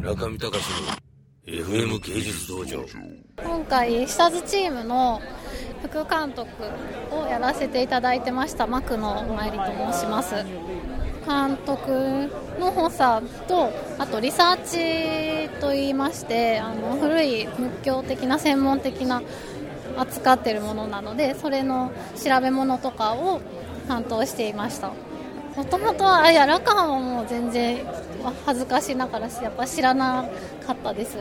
中見隆の FM 芸術道場。今回下津チームの副監督をやらせていただいてました牧野真理と申します。監督の補佐とあとリサーチといいましてあの古い仏教的な専門的な扱っているものなのでそれの調べ物とかを担当していました。もともとはやらかはもう全然恥ずかしながらやっぱ知らなかったです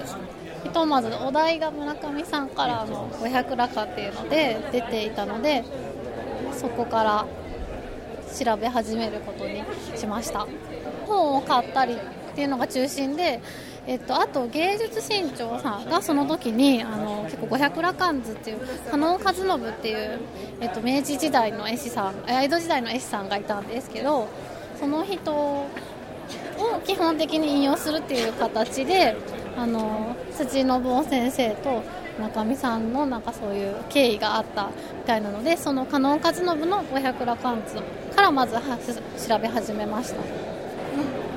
ひとまずお題が村上さんからの500ラカっていうので出ていたのでそこから調べ始めることにしました。本を買ったりっていうのが中心で、えっと、あと芸術新潮さんがその時にあの結構500羅漢図っていう加納和信っていう、えっと、明治時代の絵師さん江戸時代の絵師さんがいたんですけどその人基本的に引用するっていう形であの辻信夫先生と中見さんのなんかそういう経緯があったみたいなのでその加納和信の500羅漢図からまず調べ始めました。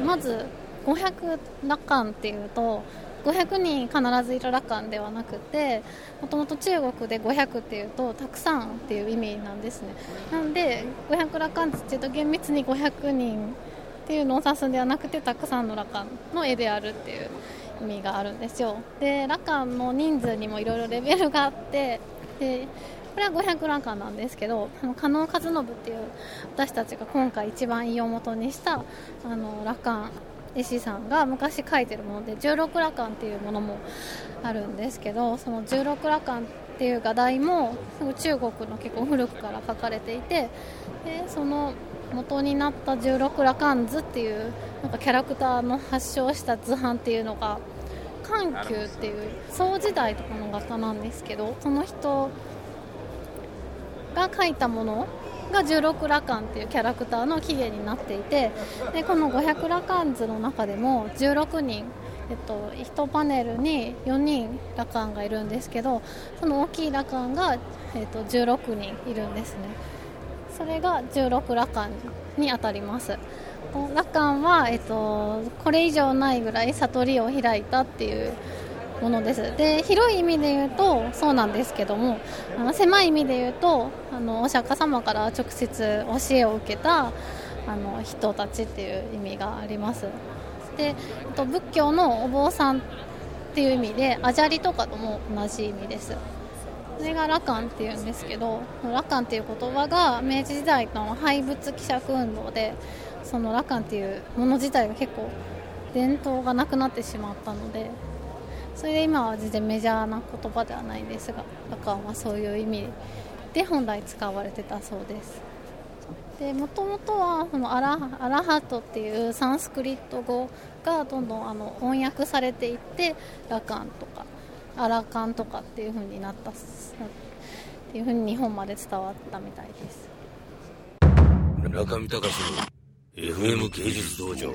まず500羅漢っていうと500人必ずいる羅漢ではなくてもともと中国で500っていうとたくさんっていう意味なんですね。なんで500羅漢図っていうと厳密に500人っていうのを指すんではなくてたくさんの羅漢の絵であるっていう意味があるんですよ。で羅漢の人数にもいろいろレベルがあってでこれは500羅漢なんですけど加納和信っていう私たちが今回一番胃を元にしたあの羅漢絵師さんが昔書いてるもので16羅漢っていうものもあるんですけどその16羅漢っていう画題も中国の結構古くから書かれていてでその元になった16羅漢図っていうなんかキャラクターの発祥した図版っていうのが緩急っていう宋時代とかの画家なんですけどその人が描いたものが16羅漢っていうキャラクターの起源になっていてでこの500羅漢図の中でも16人えっと、1パネルに4人羅漢がいるんですけどその大きい羅漢が、えっと、16人いるんですね。それが16羅漢に当たります。羅漢は、えっと、これ以上ないぐらい悟りを開いたっていうものです。で広い意味で言うとそうなんですけどもあの狭い意味で言うとあのお釈迦様から直接教えを受けたあの人たちっていう意味があります。でと仏教のお坊さんっていう意味でアジャリとかとも同じ意味です。それが羅漢っていうんですけど羅漢っていう言葉が明治時代の廃仏希釈運動でその羅漢っていうもの自体が結構伝統がなくなってしまったのでそれで今は全然メジャーな言葉ではないんですが羅漢はそういう意味で本来使われてたそうです。でもともとはそのアラアラハトっていうサンスクリット語がどんどんあの翻訳されていってラカンとかアラカンとかっていう風になったっていう風に日本まで伝わったみたいです。中見隆の FM 芸術道場。